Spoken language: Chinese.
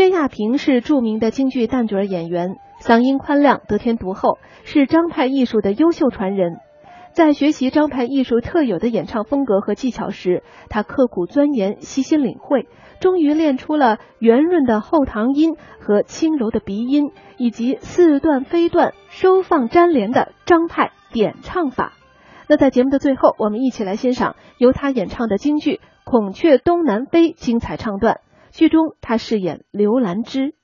薛亚萍是著名的京剧旦角演员，嗓音宽亮，得天独厚，是张派艺术的优秀传人。在学习张派艺术特有的演唱风格和技巧时，他刻苦钻研，细心领会，终于练出了圆润的后堂音和轻柔的鼻音，以及似断非断、收放粘连的张派点唱法。那在节目的最后，我们一起来欣赏由他演唱的京剧《孔雀东南飞》精彩唱段。剧中他饰演刘兰芝。